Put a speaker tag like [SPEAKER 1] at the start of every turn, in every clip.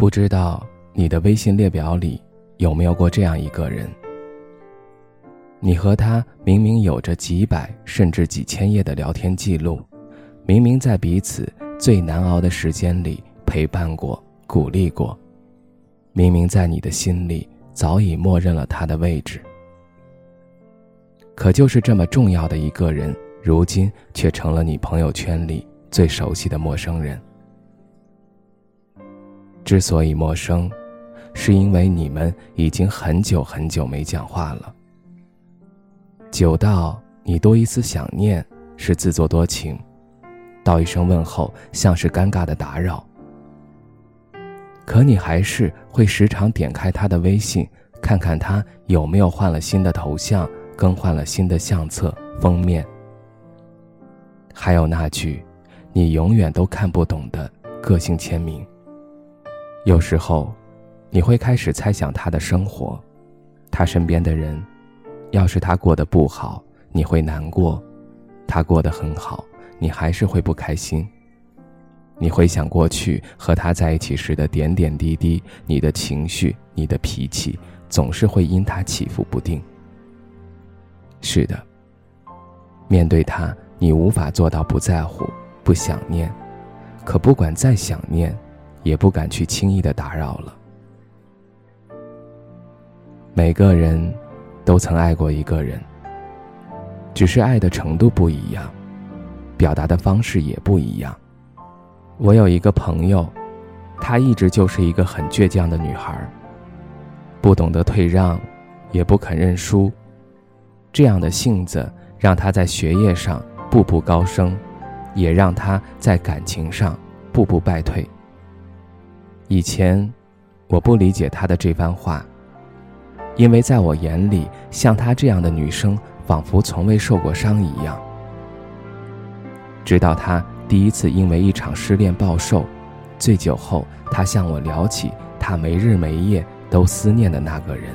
[SPEAKER 1] 不知道你的微信列表里有没有过这样一个人？你和他明明有着几百甚至几千页的聊天记录，明明在彼此最难熬的时间里陪伴过、鼓励过，明明在你的心里早已默认了他的位置，可就是这么重要的一个人，如今却成了你朋友圈里最熟悉的陌生人。之所以陌生，是因为你们已经很久很久没讲话了。久到你多一丝想念是自作多情，道一声问候像是尴尬的打扰。可你还是会时常点开他的微信，看看他有没有换了新的头像，更换了新的相册封面。还有那句，你永远都看不懂的个性签名。有时候，你会开始猜想他的生活，他身边的人。要是他过得不好，你会难过；他过得很好，你还是会不开心。你回想过去和他在一起时的点点滴滴，你的情绪、你的脾气，总是会因他起伏不定。是的，面对他，你无法做到不在乎、不想念，可不管再想念。也不敢去轻易的打扰了。每个人都曾爱过一个人，只是爱的程度不一样，表达的方式也不一样。我有一个朋友，她一直就是一个很倔强的女孩，不懂得退让，也不肯认输，这样的性子让她在学业上步步高升，也让她在感情上步步败退。以前，我不理解他的这番话，因为在我眼里，像她这样的女生，仿佛从未受过伤一样。直到他第一次因为一场失恋暴瘦，醉酒后，他向我聊起他没日没夜都思念的那个人，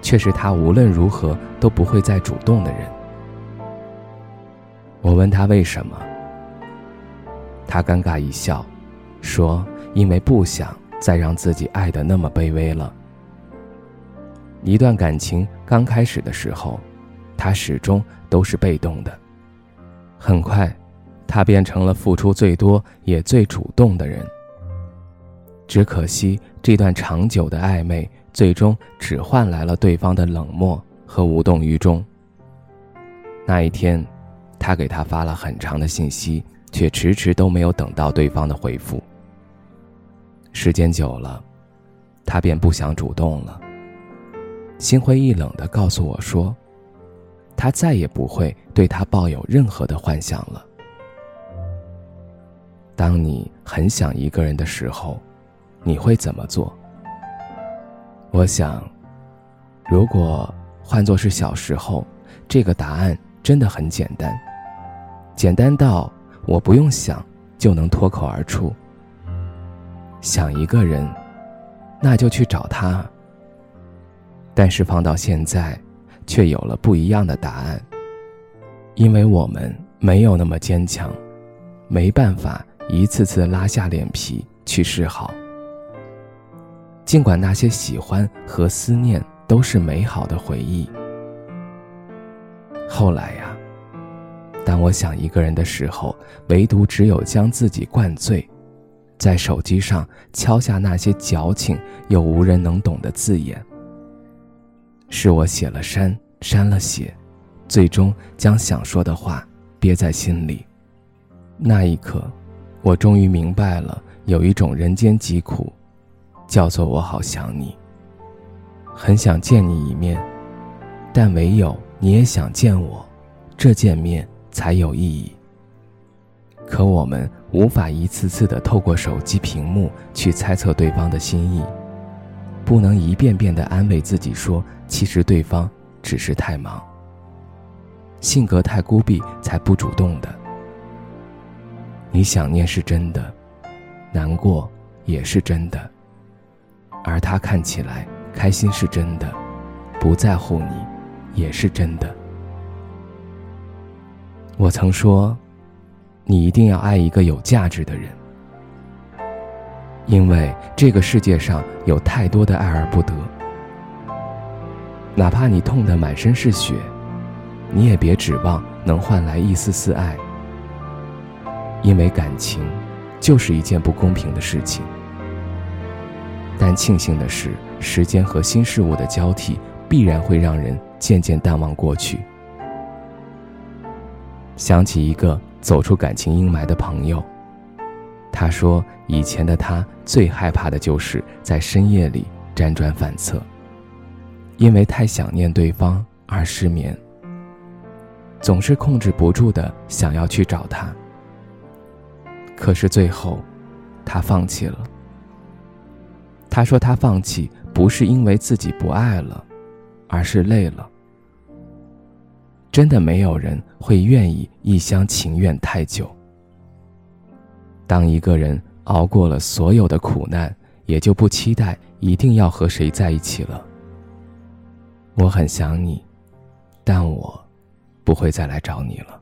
[SPEAKER 1] 却是他无论如何都不会再主动的人。我问他为什么，他尴尬一笑，说。因为不想再让自己爱的那么卑微了。一段感情刚开始的时候，他始终都是被动的。很快，他变成了付出最多也最主动的人。只可惜，这段长久的暧昧，最终只换来了对方的冷漠和无动于衷。那一天，他给他发了很长的信息，却迟迟都没有等到对方的回复。时间久了，他便不想主动了。心灰意冷的告诉我说：“他再也不会对他抱有任何的幻想了。”当你很想一个人的时候，你会怎么做？我想，如果换作是小时候，这个答案真的很简单，简单到我不用想就能脱口而出。想一个人，那就去找他。但是放到现在，却有了不一样的答案。因为我们没有那么坚强，没办法一次次拉下脸皮去示好。尽管那些喜欢和思念都是美好的回忆，后来呀，当我想一个人的时候，唯独只有将自己灌醉。在手机上敲下那些矫情又无人能懂的字眼，是我写了删，删了写，最终将想说的话憋在心里。那一刻，我终于明白了，有一种人间疾苦，叫做我好想你。很想见你一面，但唯有你也想见我，这见面才有意义。可我们无法一次次的透过手机屏幕去猜测对方的心意，不能一遍遍的安慰自己说，其实对方只是太忙，性格太孤僻才不主动的。你想念是真的，难过也是真的，而他看起来开心是真的，不在乎你也是真的。我曾说。你一定要爱一个有价值的人，因为这个世界上有太多的爱而不得。哪怕你痛得满身是血，你也别指望能换来一丝丝爱，因为感情就是一件不公平的事情。但庆幸的是，时间和新事物的交替，必然会让人渐渐淡忘过去。想起一个。走出感情阴霾的朋友，他说：“以前的他最害怕的就是在深夜里辗转反侧，因为太想念对方而失眠，总是控制不住的想要去找他。可是最后，他放弃了。他说他放弃不是因为自己不爱了，而是累了。”真的没有人会愿意一厢情愿太久。当一个人熬过了所有的苦难，也就不期待一定要和谁在一起了。我很想你，但我不会再来找你了。